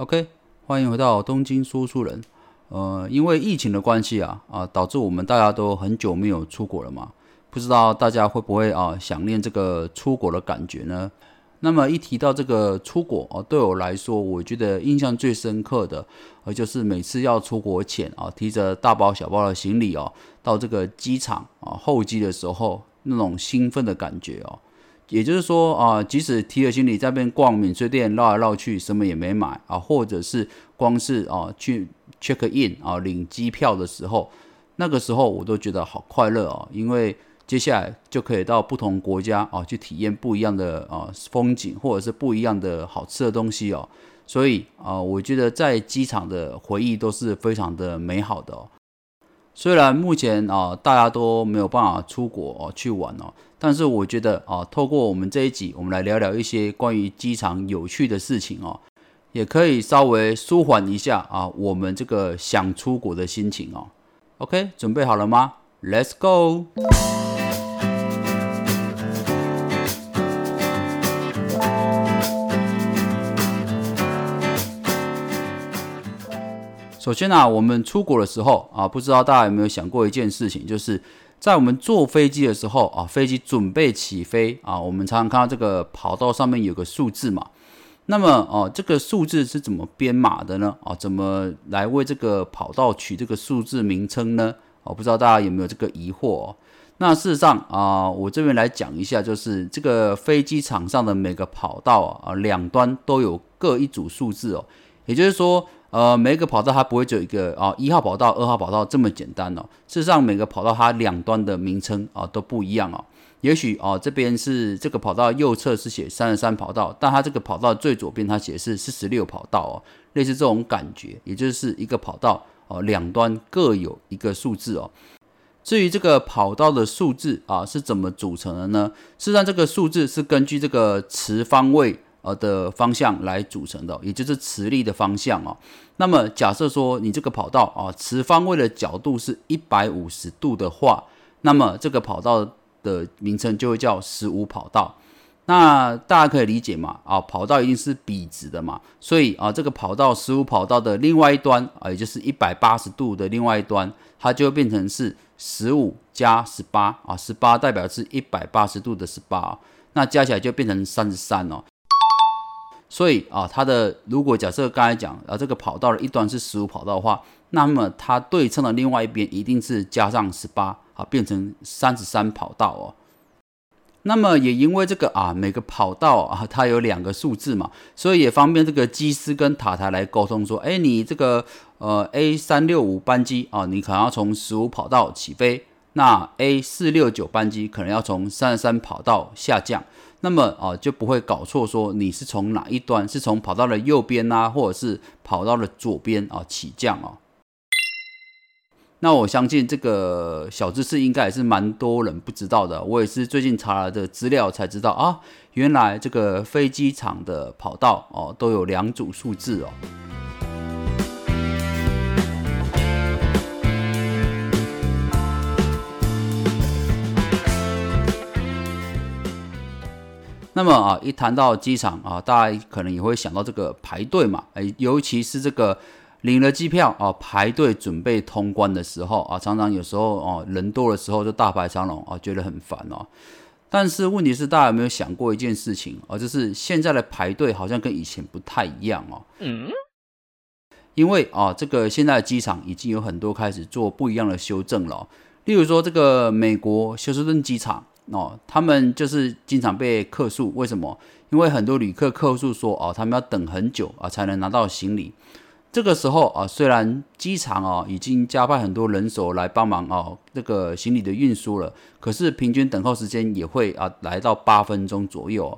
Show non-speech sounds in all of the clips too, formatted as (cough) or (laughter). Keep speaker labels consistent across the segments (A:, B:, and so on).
A: OK，欢迎回到东京说书人。呃，因为疫情的关系啊，啊，导致我们大家都很久没有出国了嘛，不知道大家会不会啊想念这个出国的感觉呢？那么一提到这个出国啊，对我来说，我觉得印象最深刻的，呃，就是每次要出国前啊，提着大包小包的行李哦，到这个机场啊候机的时候，那种兴奋的感觉哦。也就是说啊，即使提着行李在边逛免税店绕来绕去，什么也没买啊，或者是光是啊去 check in 啊领机票的时候，那个时候我都觉得好快乐哦，因为接下来就可以到不同国家啊去体验不一样的啊风景，或者是不一样的好吃的东西哦。所以啊，我觉得在机场的回忆都是非常的美好的哦。虽然目前啊大家都没有办法出国去玩哦。但是我觉得啊，透过我们这一集，我们来聊聊一些关于机场有趣的事情哦，也可以稍微舒缓一下啊我们这个想出国的心情哦。OK，准备好了吗？Let's go。首先呢，我们出国的时候啊，不知道大家有没有想过一件事情，就是。在我们坐飞机的时候啊，飞机准备起飞啊，我们常常看到这个跑道上面有个数字嘛。那么哦，这个数字是怎么编码的呢？啊，怎么来为这个跑道取这个数字名称呢？哦，不知道大家有没有这个疑惑？哦那事实上啊，我这边来讲一下，就是这个飞机场上的每个跑道啊，两端都有各一组数字哦，也就是说。呃，每一个跑道它不会只有一个啊，一号跑道、二号跑道这么简单哦。事实上，每个跑道它两端的名称啊都不一样哦。也许啊，这边是这个跑道右侧是写三十三跑道，但它这个跑道最左边它写的是四十六跑道哦，类似这种感觉，也就是一个跑道哦，两端各有一个数字哦。至于这个跑道的数字啊是怎么组成的呢？事实上，这个数字是根据这个持方位。呃的方向来组成的，也就是磁力的方向哦。那么假设说你这个跑道啊，磁方位的角度是一百五十度的话，那么这个跑道的名称就会叫十五跑道。那大家可以理解嘛？啊，跑道一定是笔直的嘛，所以啊，这个跑道十五跑道的另外一端啊，也就是一百八十度的另外一端，它就会变成是十五加十八啊，十八代表是一百八十度的十八，那加起来就变成三十三哦。所以啊，它的如果假设刚才讲啊，这个跑道的一端是十五跑道的话，那么它对称的另外一边一定是加上十八啊，变成三十三跑道哦。那么也因为这个啊，每个跑道啊，它有两个数字嘛，所以也方便这个机师跟塔台来沟通说，哎，你这个呃 A 三六五班机啊，你可能要从十五跑道起飞，那 A 四六九班机可能要从三十三跑道下降。那么啊，就不会搞错，说你是从哪一端，是从跑道的右边呐，或者是跑道的左边啊起降哦。那我相信这个小知识应该也是蛮多人不知道的，我也是最近查了的资料才知道啊，原来这个飞机场的跑道哦都有两组数字哦。那么啊，一谈到机场啊，大家可能也会想到这个排队嘛，哎，尤其是这个领了机票啊，排队准备通关的时候啊，常常有时候哦，人多的时候就大排长龙啊，觉得很烦哦。但是问题是，大家有没有想过一件事情啊？就是现在的排队好像跟以前不太一样哦。嗯。因为啊，这个现在的机场已经有很多开始做不一样的修正了，例如说这个美国休斯顿机场。哦，他们就是经常被客诉，为什么？因为很多旅客客诉说，哦，他们要等很久啊，才能拿到行李。这个时候啊，虽然机场啊已经加派很多人手来帮忙哦，这个行李的运输了，可是平均等候时间也会啊来到八分钟左右。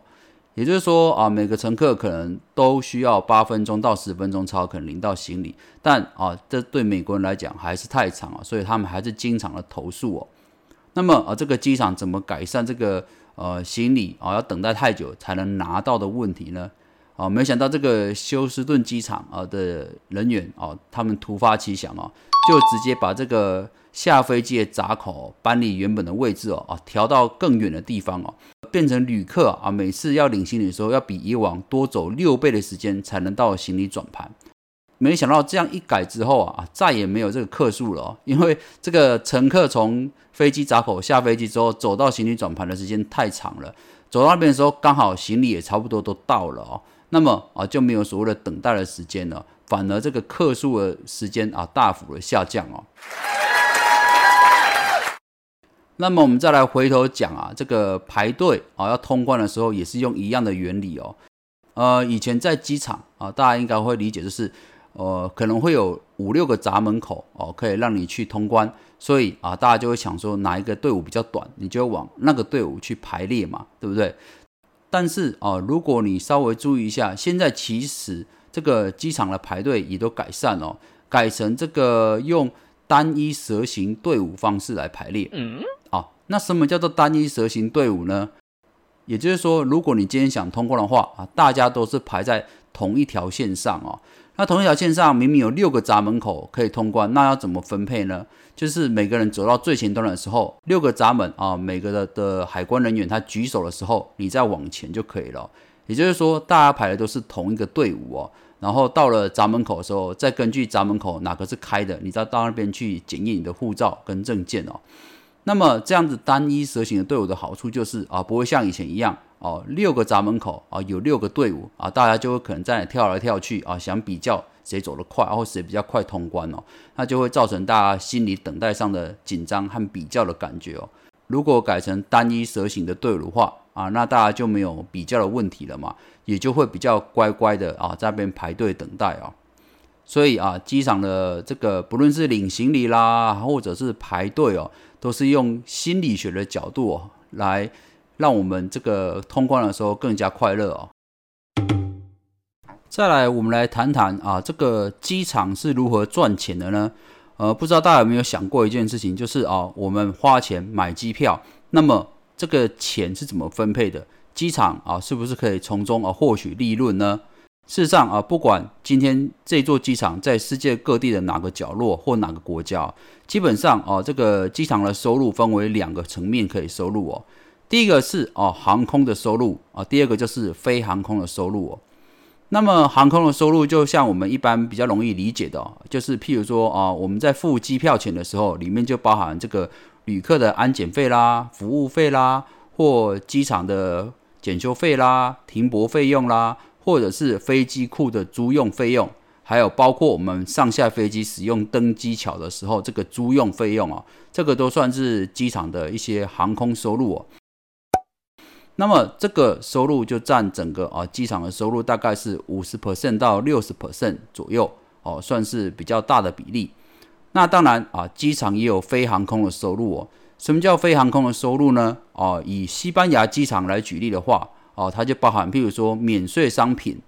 A: 也就是说啊，每个乘客可能都需要八分钟到十分钟才可能领到行李。但啊，这对美国人来讲还是太长了，所以他们还是经常的投诉哦。那么啊，这个机场怎么改善这个呃行李啊要等待太久才能拿到的问题呢？啊，没想到这个休斯顿机场啊的人员啊，他们突发奇想啊，就直接把这个下飞机的闸口搬离原本的位置哦，啊，调到更远的地方哦，变成旅客啊，每次要领行李的时候，要比以往多走六倍的时间才能到行李转盘。没想到这样一改之后啊，再也没有这个客数了，(laughs) 因为这个乘客从飞机闸口下飞机之后，走到行李转盘的时间太长了，走到那边的时候，刚好行李也差不多都到了哦，那么啊就没有所谓的等待的时间了，反而这个客数的时间啊大幅的下降哦。那么我们再来回头讲啊，这个排队啊要通关的时候，也是用一样的原理哦。呃，以前在机场啊，大家应该会理解就是。呃，可能会有五六个闸门口哦，可以让你去通关，所以啊，大家就会想说哪一个队伍比较短，你就往那个队伍去排列嘛，对不对？但是啊，如果你稍微注意一下，现在其实这个机场的排队也都改善了，改成这个用单一蛇形队伍方式来排列。嗯，啊，那什么叫做单一蛇形队伍呢？也就是说，如果你今天想通关的话啊，大家都是排在同一条线上哦。那同一条线上明明有六个闸门口可以通关，那要怎么分配呢？就是每个人走到最前端的时候，六个闸门啊，每个的的海关人员他举手的时候，你再往前就可以了。也就是说，大家排的都是同一个队伍哦。然后到了闸门口的时候，再根据闸门口哪个是开的，你再到那边去检验你的护照跟证件哦。那么这样子单一蛇形的队伍的好处就是啊，不会像以前一样。哦，六个闸门口啊，有六个队伍啊，大家就会可能在那跳来跳去啊，想比较谁走得快，或谁比较快通关哦，那就会造成大家心理等待上的紧张和比较的感觉哦。如果改成单一蛇形的队伍的话啊，那大家就没有比较的问题了嘛，也就会比较乖乖的啊，在那边排队等待哦。所以啊，机场的这个不论是领行李啦，或者是排队哦，都是用心理学的角度哦来。让我们这个通关的时候更加快乐哦。再来，我们来谈谈啊，这个机场是如何赚钱的呢？呃，不知道大家有没有想过一件事情，就是啊，我们花钱买机票，那么这个钱是怎么分配的？机场啊，是不是可以从中啊获取利润呢？事实上啊，不管今天这座机场在世界各地的哪个角落或哪个国家，基本上啊，这个机场的收入分为两个层面可以收入哦。第一个是哦航空的收入啊，第二个就是非航空的收入哦。那么航空的收入就像我们一般比较容易理解的，就是譬如说啊，我们在付机票钱的时候，里面就包含这个旅客的安检费啦、服务费啦，或机场的检修费啦、停泊费用啦，或者是飞机库的租用费用，还有包括我们上下飞机使用登机桥的时候这个租用费用哦，这个都算是机场的一些航空收入哦。那么这个收入就占整个啊机场的收入大概是五十 percent 到六十 percent 左右哦，算是比较大的比例。那当然啊，机场也有非航空的收入哦。什么叫非航空的收入呢？哦，以西班牙机场来举例的话，哦，它就包含譬如说免税商品，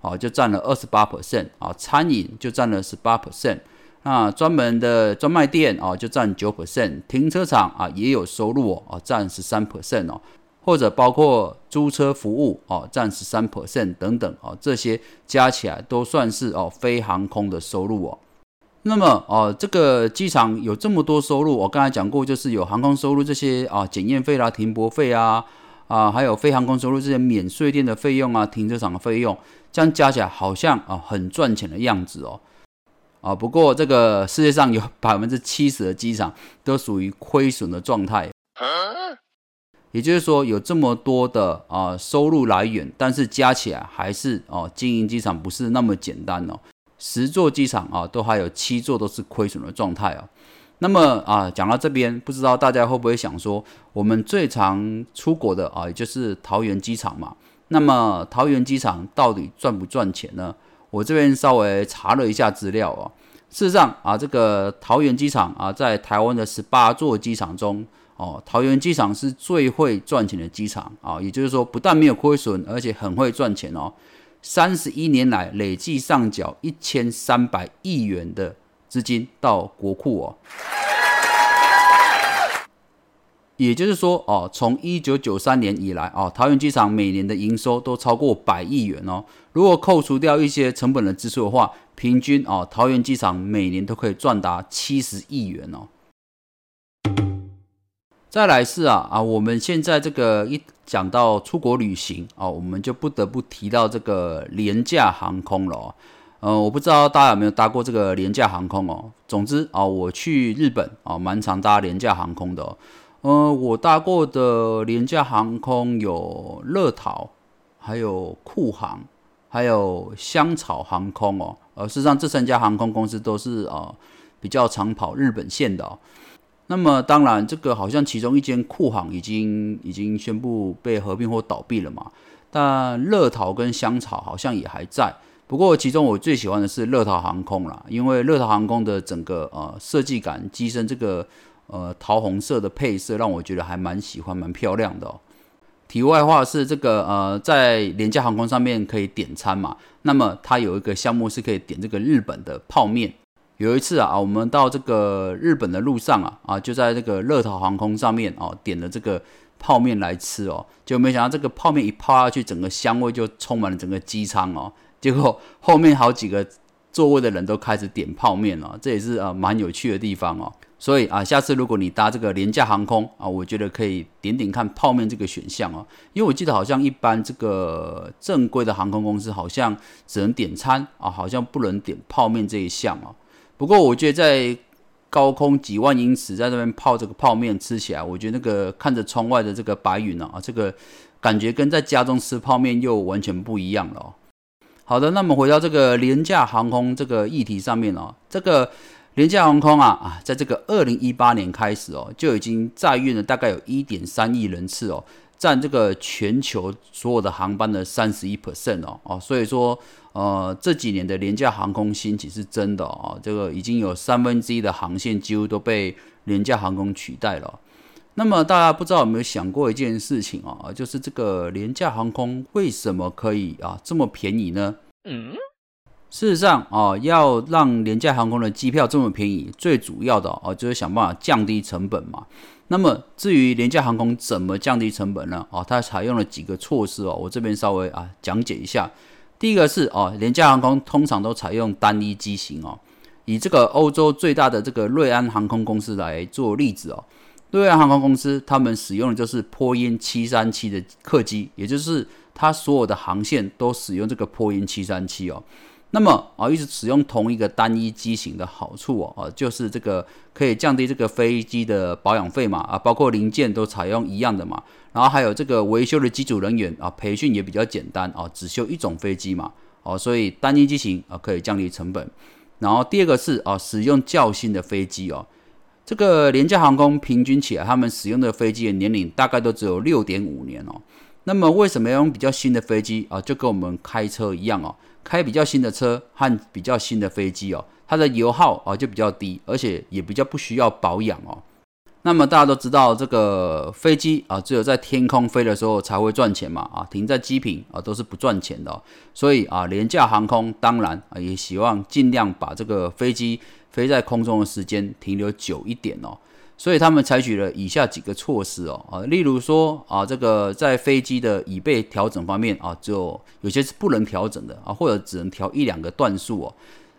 A: 哦，就占了二十八 percent 啊，餐饮就占了十八 percent，那专门的专卖店啊就占九 percent，停车场啊也有收入哦，占十三 percent 哦。或者包括租车服务哦，占十三 percent 等等哦，这些加起来都算是哦非航空的收入哦。那么哦，这个机场有这么多收入，我刚才讲过，就是有航空收入这些啊，检验费啦、停泊费啊啊，还有非航空收入这些免税店的费用啊、停车场的费用，这样加起来好像啊很赚钱的样子哦。啊，不过这个世界上有 (laughs) 百分之七十的机场都属于亏损的状态。也就是说，有这么多的啊收入来源，但是加起来还是哦，经营机场不是那么简单哦。十座机场啊，都还有七座都是亏损的状态啊。那么啊，讲到这边，不知道大家会不会想说，我们最常出国的啊，也就是桃园机场嘛。那么桃园机场到底赚不赚钱呢？我这边稍微查了一下资料啊，事实上啊，这个桃园机场啊，在台湾的十八座机场中。哦，桃园机场是最会赚钱的机场啊，也就是说，不但没有亏损，而且很会赚钱哦。三十一年来累计上缴一千三百亿元的资金到国库哦。也就是说，哦，从一九九三年以来，哦，桃园机场每年的营收都超过百亿元哦。如果扣除掉一些成本的支出的话，平均哦，桃园机场每年都可以赚达七十亿元哦。再来是啊啊，我们现在这个一讲到出国旅行哦，我们就不得不提到这个廉价航空了哦。呃，我不知道大家有没有搭过这个廉价航空哦。总之啊，我去日本啊，蛮常搭廉价航空的哦。呃，我搭过的廉价航空有乐桃，还有酷航，还有香草航空哦。呃，事实上这三家航空公司都是啊比较常跑日本线的哦。那么当然，这个好像其中一间库航已经已经宣布被合并或倒闭了嘛。但乐桃跟香草好像也还在。不过其中我最喜欢的是乐桃航空啦，因为乐桃航空的整个呃设计感，机身这个呃桃红色的配色，让我觉得还蛮喜欢，蛮漂亮的哦。题外话是这个呃，在廉价航空上面可以点餐嘛，那么它有一个项目是可以点这个日本的泡面。有一次啊，我们到这个日本的路上啊，啊，就在这个乐桃航空上面哦，点了这个泡面来吃哦，就没想到这个泡面一泡下去，整个香味就充满了整个机舱哦。结果后面好几个座位的人都开始点泡面了，这也是啊蛮有趣的地方哦。所以啊，下次如果你搭这个廉价航空啊，我觉得可以点点看泡面这个选项哦，因为我记得好像一般这个正规的航空公司好像只能点餐啊，好像不能点泡面这一项哦。不过我觉得在高空几万英尺在那边泡这个泡面吃起来，我觉得那个看着窗外的这个白云啊，这个感觉跟在家中吃泡面又完全不一样了哦。好的，那么回到这个廉价航空这个议题上面哦，这个廉价航空啊啊，在这个二零一八年开始哦，就已经载运了大概有一点三亿人次哦，占这个全球所有的航班的三十一 percent 哦哦，所以说。呃，这几年的廉价航空兴起是真的啊，这个已经有三分之一的航线几乎都被廉价航空取代了。那么大家不知道有没有想过一件事情啊，就是这个廉价航空为什么可以啊这么便宜呢？嗯，事实上啊，要让廉价航空的机票这么便宜，最主要的啊就是想办法降低成本嘛。那么至于廉价航空怎么降低成本呢？啊，它采用了几个措施哦，我这边稍微啊讲解一下。第一个是哦，廉价航空通常都采用单一机型哦。以这个欧洲最大的这个瑞安航空公司来做例子哦，瑞安航空公司他们使用的就是波音七三七的客机，也就是它所有的航线都使用这个波音七三七哦。那么啊，一直使用同一个单一机型的好处哦，啊，就是这个可以降低这个飞机的保养费嘛，啊，包括零件都采用一样的嘛，然后还有这个维修的机组人员啊，培训也比较简单啊，只修一种飞机嘛，哦，所以单一机型啊可以降低成本。然后第二个是啊，使用较新的飞机哦，这个廉价航空平均起来，他们使用的飞机的年龄大概都只有六点五年哦。那么为什么要用比较新的飞机啊？就跟我们开车一样哦。开比较新的车和比较新的飞机哦，它的油耗啊就比较低，而且也比较不需要保养哦。那么大家都知道，这个飞机啊，只有在天空飞的时候才会赚钱嘛啊，停在机坪啊都是不赚钱的。所以啊，廉价航空当然啊也希望尽量把这个飞机飞在空中的时间停留久一点哦。所以他们采取了以下几个措施哦，啊，例如说啊，这个在飞机的椅背调整方面啊，就有些是不能调整的啊，或者只能调一两个段数哦。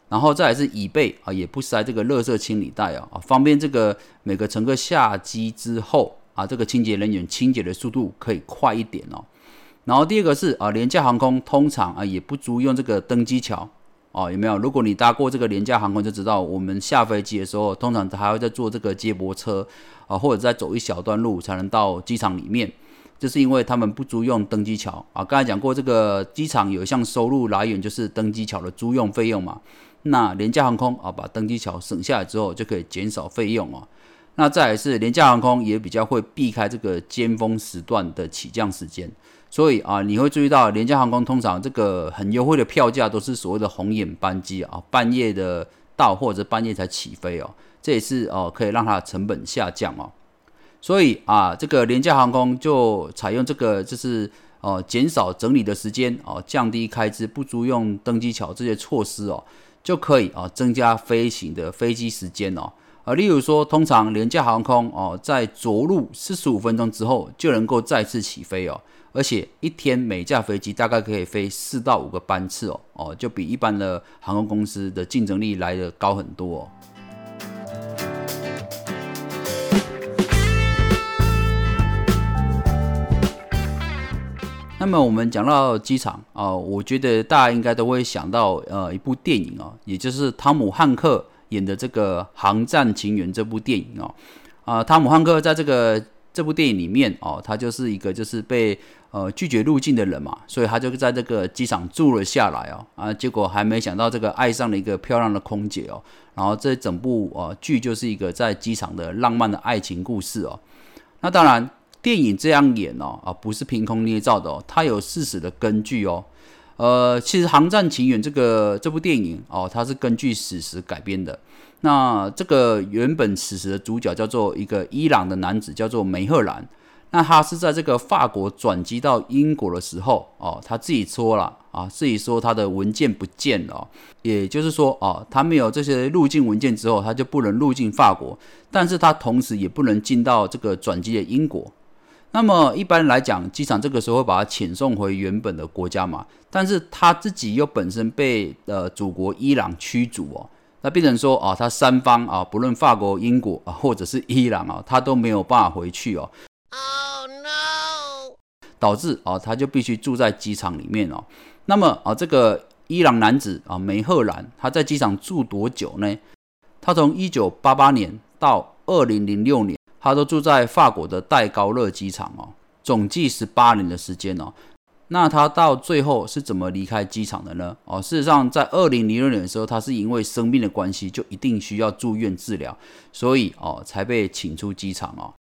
A: 然后再是椅背啊，也不塞这个垃圾清理袋啊，啊，方便这个每个乘客下机之后啊，这个清洁人员清洁的速度可以快一点哦。然后第二个是啊，廉价航空通常啊也不租用这个登机桥。哦，有没有？如果你搭过这个廉价航空，就知道我们下飞机的时候，通常还会再坐这个接驳车啊，或者再走一小段路才能到机场里面。这是因为他们不租用登机桥啊。刚才讲过，这个机场有一项收入来源就是登机桥的租用费用嘛。那廉价航空啊，把登机桥省下来之后，就可以减少费用哦。那再来是廉价航空也比较会避开这个尖峰时段的起降时间。所以啊，你会注意到廉价航空通常这个很优惠的票价都是所谓的红眼班机啊，半夜的到或者半夜才起飞哦，这也是哦可以让它的成本下降哦。所以啊，这个廉价航空就采用这个就是哦减少整理的时间哦，降低开支，不租用登机桥这些措施哦，就可以啊增加飞行的飞机时间哦。啊，例如说，通常廉价航空哦，在着陆四十五分钟之后就能够再次起飞哦。而且一天每架飞机大概可以飞四到五个班次哦，哦，就比一般的航空公司的竞争力来的高很多。哦那么我们讲到机场啊，我觉得大家应该都会想到呃一部电影哦，也就是汤姆汉克演的这个《航站情缘》这部电影哦。啊，汤姆汉克在这个这部电影里面哦，他就是一个就是被呃拒绝入境的人嘛，所以他就在这个机场住了下来哦。啊，结果还没想到这个爱上了一个漂亮的空姐哦。然后这整部呃剧就是一个在机场的浪漫的爱情故事哦。那当然，电影这样演哦，啊，不是凭空捏造的哦，它有事实的根据哦。呃，其实《航站情缘》这个这部电影哦，它是根据史实改编的。那这个原本史实的主角叫做一个伊朗的男子，叫做梅赫兰。那他是在这个法国转机到英国的时候哦，他自己说了啊，自己说他的文件不见了，也就是说哦，他没有这些入境文件之后，他就不能入境法国，但是他同时也不能进到这个转机的英国。那么一般来讲，机场这个时候会把他遣送回原本的国家嘛，但是他自己又本身被呃祖国伊朗驱逐哦，那变成说啊，他三方啊，不论法国、英国啊，或者是伊朗啊，他都没有办法回去哦。Oh no！导致啊，他就必须住在机场里面哦。那么啊，这个伊朗男子啊，梅赫兰，他在机场住多久呢？他从一九八八年到二零零六年，他都住在法国的戴高乐机场哦，总计十八年的时间哦。那他到最后是怎么离开机场的呢？哦，事实上，在二零零六年的时候，他是因为生病的关系，就一定需要住院治疗，所以哦，才被请出机场哦。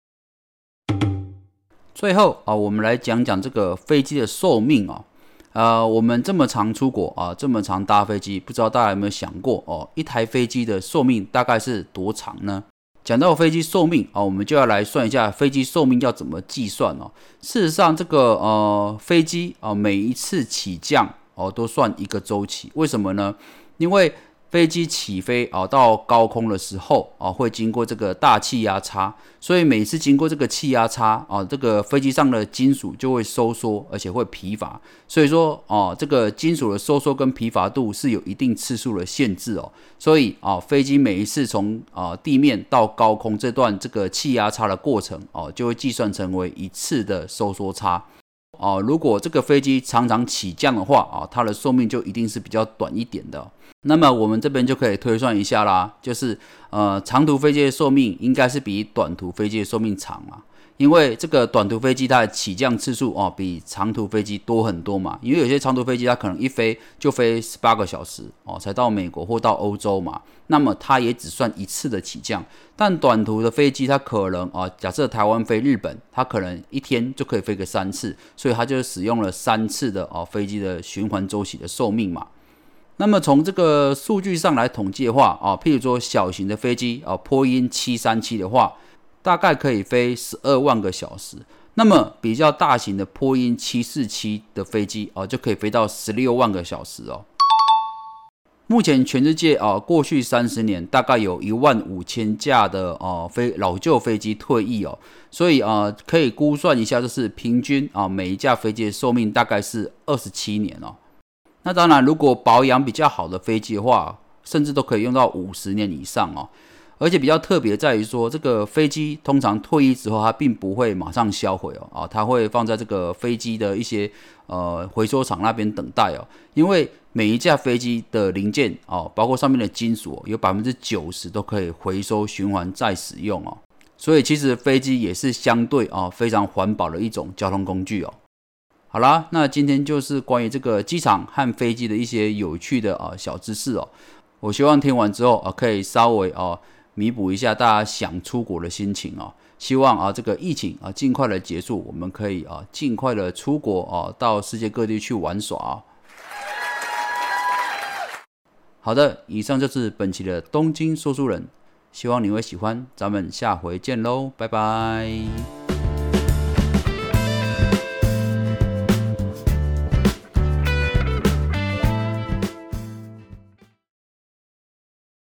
A: 最后啊，我们来讲讲这个飞机的寿命啊。呃，我们这么长出国啊，这么长搭飞机，不知道大家有没有想过哦，一台飞机的寿命大概是多长呢？讲到飞机寿命啊，我们就要来算一下飞机寿命要怎么计算哦。事实上，这个呃飞机啊，每一次起降哦，都算一个周期。为什么呢？因为飞机起飞啊，到高空的时候啊，会经过这个大气压差，所以每次经过这个气压差啊，这个飞机上的金属就会收缩，而且会疲乏。所以说啊，这个金属的收缩跟疲乏度是有一定次数的限制哦。所以啊，飞机每一次从啊地面到高空这段这个气压差的过程哦，就会计算成为一次的收缩差。哦，如果这个飞机常常起降的话啊，它的寿命就一定是比较短一点的。那么我们这边就可以推算一下啦，就是呃长途飞机的寿命应该是比短途飞机的寿命长啊。因为这个短途飞机它的起降次数哦比长途飞机多很多嘛，因为有些长途飞机它可能一飞就飞十八个小时哦才到美国或到欧洲嘛，那么它也只算一次的起降，但短途的飞机它可能啊假设台湾飞日本，它可能一天就可以飞个三次，所以它就使用了三次的哦飞机的循环周期的寿命嘛。那么从这个数据上来统计的话啊，譬如说小型的飞机啊波音七三七的话。大概可以飞十二万个小时，那么比较大型的波音七四七的飞机哦，就可以飞到十六万个小时哦。目前全世界啊，过去三十年大概有一万五千架的哦飞老旧飞机退役哦，所以啊可以估算一下，就是平均啊每一架飞机的寿命大概是二十七年哦。那当然，如果保养比较好的飞机的话，甚至都可以用到五十年以上哦。而且比较特别在于说，这个飞机通常退役之后，它并不会马上销毁哦，啊，它会放在这个飞机的一些呃回收厂那边等待哦。因为每一架飞机的零件哦，包括上面的金属，有百分之九十都可以回收循环再使用哦。所以其实飞机也是相对啊非常环保的一种交通工具哦。好啦，那今天就是关于这个机场和飞机的一些有趣的啊小知识哦。我希望听完之后啊，可以稍微啊。弥补一下大家想出国的心情啊！希望啊这个疫情啊尽快的结束，我们可以啊尽快的出国啊到世界各地去玩耍。好的，以上就是本期的东京说书人，希望你会喜欢，咱们下回见喽，拜拜。